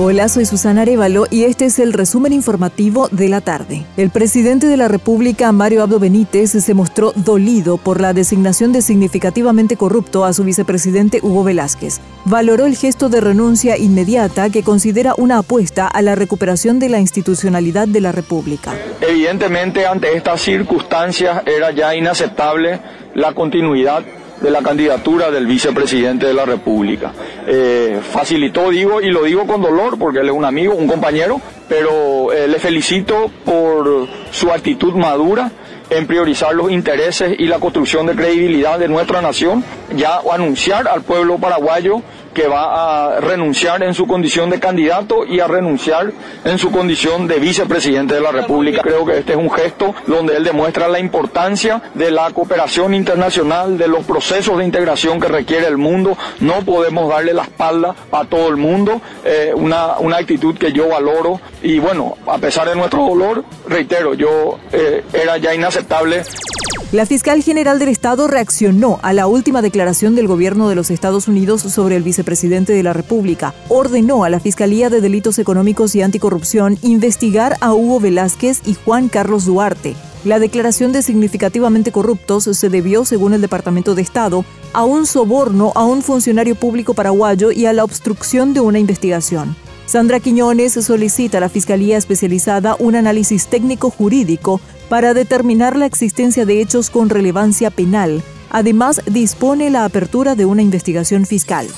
Hola, soy Susana Arevalo y este es el resumen informativo de la tarde. El presidente de la República, Mario Abdo Benítez, se mostró dolido por la designación de significativamente corrupto a su vicepresidente Hugo Velázquez. Valoró el gesto de renuncia inmediata que considera una apuesta a la recuperación de la institucionalidad de la República. Evidentemente, ante estas circunstancias era ya inaceptable la continuidad de la candidatura del vicepresidente de la República. Eh, facilitó, digo, y lo digo con dolor porque él es un amigo, un compañero, pero eh, le felicito por su actitud madura en priorizar los intereses y la construcción de credibilidad de nuestra nación, ya anunciar al pueblo paraguayo que va a renunciar en su condición de candidato y a renunciar en su condición de vicepresidente de la República. Creo que este es un gesto donde él demuestra la importancia de la cooperación internacional, de los procesos de integración que requiere el mundo. No podemos darle la espalda a todo el mundo, eh, una, una actitud que yo valoro y bueno, a pesar de nuestro dolor, reitero, yo eh, era ya inaceptable la fiscal general del Estado reaccionó a la última declaración del gobierno de los Estados Unidos sobre el vicepresidente de la República. Ordenó a la Fiscalía de Delitos Económicos y Anticorrupción investigar a Hugo Velázquez y Juan Carlos Duarte. La declaración de significativamente corruptos se debió, según el Departamento de Estado, a un soborno a un funcionario público paraguayo y a la obstrucción de una investigación. Sandra Quiñones solicita a la Fiscalía Especializada un análisis técnico jurídico para determinar la existencia de hechos con relevancia penal. Además, dispone la apertura de una investigación fiscal.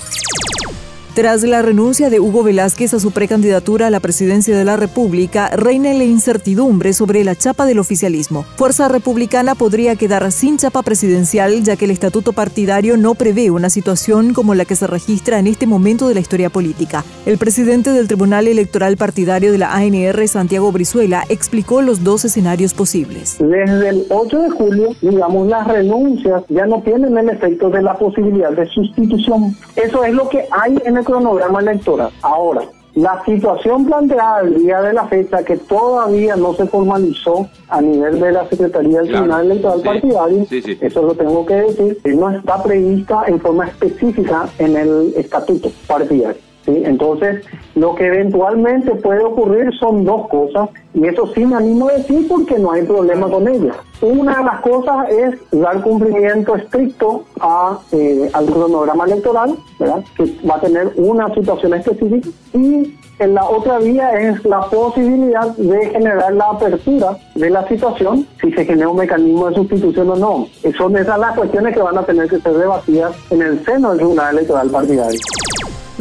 Tras la renuncia de Hugo Velázquez a su precandidatura a la presidencia de la República, reina la incertidumbre sobre la chapa del oficialismo. Fuerza Republicana podría quedar sin chapa presidencial ya que el estatuto partidario no prevé una situación como la que se registra en este momento de la historia política. El presidente del Tribunal Electoral Partidario de la ANR, Santiago Brizuela, explicó los dos escenarios posibles. Desde el 8 de julio, digamos, las renuncias ya no tienen el efecto de la posibilidad de sustitución. Eso es lo que hay en el cronograma electoral. Ahora, la situación planteada el día de la fecha, que todavía no se formalizó a nivel de la Secretaría del Tribunal Electoral Partidario, eso lo tengo que decir, no está prevista en forma específica en el estatuto partidario. Entonces, lo que eventualmente puede ocurrir son dos cosas, y eso sí me animo a decir porque no hay problema con ellas. Una de las cosas es dar cumplimiento estricto a, eh, al cronograma electoral, ¿verdad? que va a tener una situación específica, y en la otra vía es la posibilidad de generar la apertura de la situación, si se genera un mecanismo de sustitución o no. Son esas las cuestiones que van a tener que ser debatidas en el seno del Tribunal Electoral Partidario.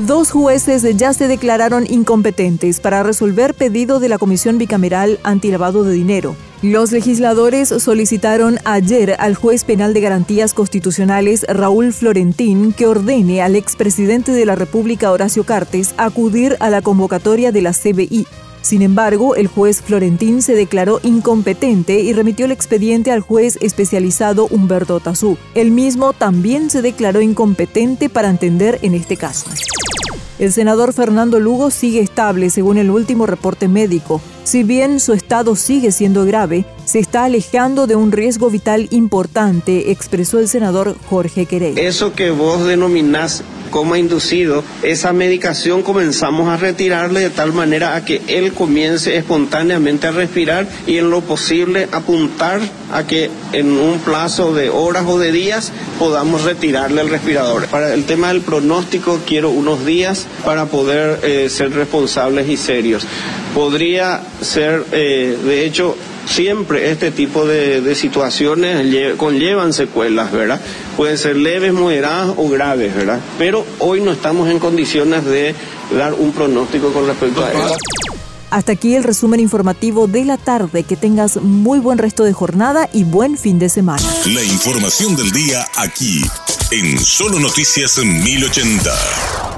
Dos jueces ya se declararon incompetentes para resolver pedido de la Comisión Bicameral Antilavado de Dinero. Los legisladores solicitaron ayer al juez penal de garantías constitucionales Raúl Florentín que ordene al expresidente de la República Horacio Cartes acudir a la convocatoria de la CBI. Sin embargo, el juez Florentín se declaró incompetente y remitió el expediente al juez especializado Humberto Tazú. El mismo también se declaró incompetente para entender en este caso. El senador Fernando Lugo sigue estable según el último reporte médico. Si bien su estado sigue siendo grave, se está alejando de un riesgo vital importante, expresó el senador Jorge Querey. Eso que vos denominás coma inducido, esa medicación comenzamos a retirarle de tal manera a que él comience espontáneamente a respirar y en lo posible apuntar a que en un plazo de horas o de días podamos retirarle el respirador. Para el tema del pronóstico quiero unos días para poder eh, ser responsables y serios. Podría ser, eh, de hecho, siempre este tipo de, situaciones conllevan secuelas, ¿verdad? Pueden ser leves, moderadas o graves, ¿verdad? Pero hoy no estamos en condiciones de dar un pronóstico con respecto a eso. Hasta aquí el resumen informativo de la tarde. Que tengas muy buen resto de jornada y buen fin de semana. La información del día aquí, en Solo Noticias 1080.